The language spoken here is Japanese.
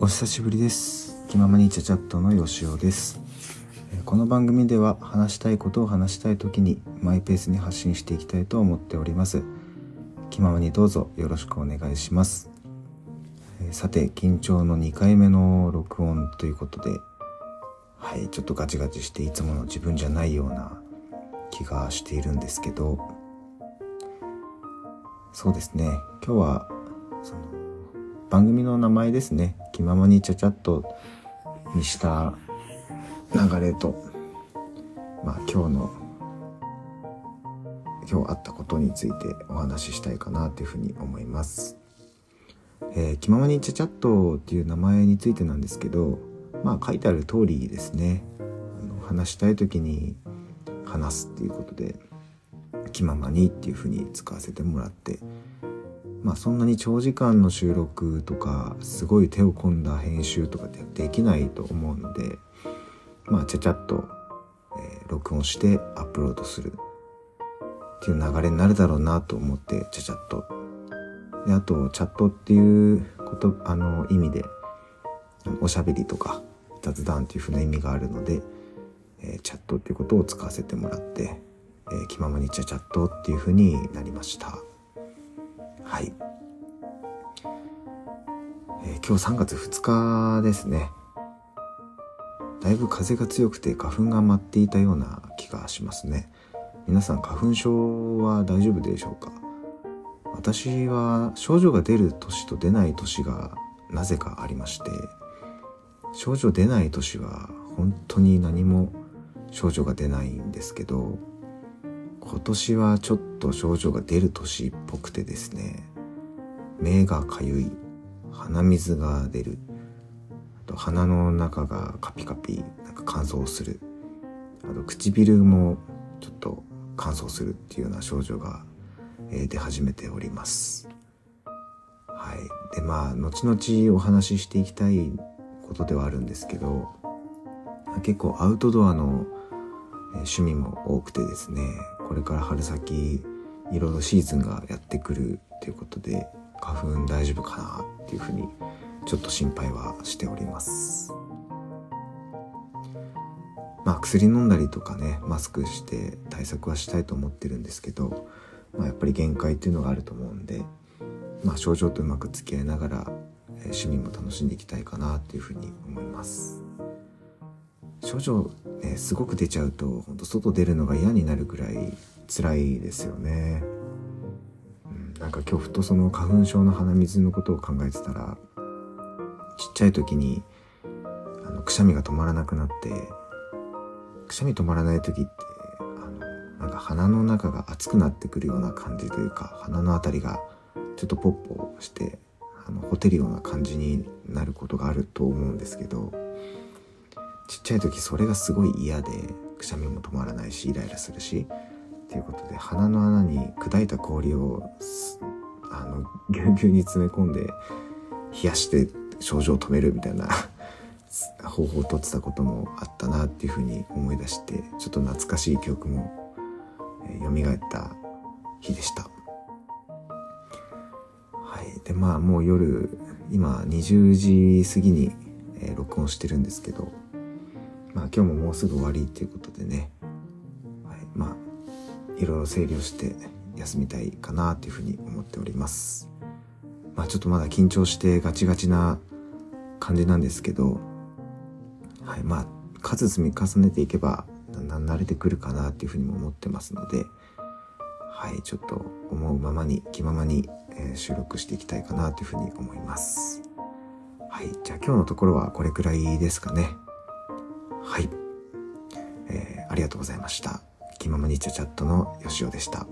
お久しぶりです。気ままにチャチャットのよしおです。この番組では話したいことを話したい時にマイペースに発信していきたいと思っております。気ままにどうぞよろしくお願いします。さて緊張の2回目の録音ということではいちょっとガチガチしていつもの自分じゃないような気がしているんですけど。そうですね。今日はその番組の名前ですね。気ままにちゃちゃっとにした流れとまあ今日の今日あったことについてお話ししたいかなというふうに思います。えー、気ままにちゃちゃっとっていう名前についてなんですけどまあ書いてある通りですね話したい時に話すっていうことで気ままにっていうふうに使わせてもらってまあそんなに長時間の収録とかすごい手を込んだ編集とかってできないと思うのでまあちゃちゃっと、えー、録音してアップロードするっていう流れになるだろうなと思ってちゃちゃっとであとチャットっていうことあの意味でおしゃべりとか雑談っていうふうな意味があるので、えー、チャットっていうことを使わせてもらって、えー、気ままにちゃチャットっていうふうになりました。はい、えー、今日3月2日ですね。だいぶ風が強くて花粉が舞っていたような気がしますね。皆さん花粉症は大丈夫でしょうか？私は症状が出る年と出ない年がなぜかありまして症状出ない年は本当に何も症状が出ないんですけど今年はちょっと症状が出る年っぽくてですね目がかゆい鼻水が出るあと鼻の中がカピカピなんか乾燥するあと唇もちょっと乾燥するっていうような症状が、出始めております。はい。でまあ後々お話ししていきたいことではあるんですけど結構アウトドアの趣味も多くてですねこれから春先いろいろシーズンがやってくるということで花粉大丈夫かなっていうふうにちょっと心配はしております。まあ薬飲んだりとかねマスクして対策はしたいと思ってるんですけど、まあ、やっぱり限界っていうのがあると思うんで、まあ、症状とうまく付き合いながら、え趣味も楽しんでいきたいかなっていうふうに思います。症状ねすごく出ちゃうと本当外出るのが嫌になるぐらい辛いですよね、うん、なんか今日ふとその花粉症の鼻水のことを考えてたらちっちゃい時にあのくしゃみが止まらなくなってくしゃみ止まらない時ってあのなんか鼻の中が熱くなってくるような感じというか鼻の辺りがちょっとポッポしてあのほてるような感じになることがあると思うんですけどちっちゃい時それがすごい嫌でくしゃみも止まらないしイライラするしっていうことで鼻の穴に砕いた氷をあのぎゅうぎゅうに詰め込んで冷やして症状を止めるみたいな 方法をとってたこともあったなっていうふうに思い出してちょっと懐かしい記憶も、えー、蘇った日でした。はい、でまあもう夜今20時過ぎに、えー、録音してるんですけどまあ今日ももうすぐ終わりっていうことでね、はい、まあいろいろ整理をして休みたいかなというふうに思っております。まあちょっとまだ緊張してガチガチな感じなんですけど。はい。まあ数積み重ねていけばだんだん慣れてくるかなっていうふうにも思ってますので。はい。ちょっと思うままに気ままに、収録していきたいかなというふうに思います。はい。じゃあ今日のところはこれくらいですかね。はい、えー、ありがとうございました。気ままにチャチャットのよしおでした。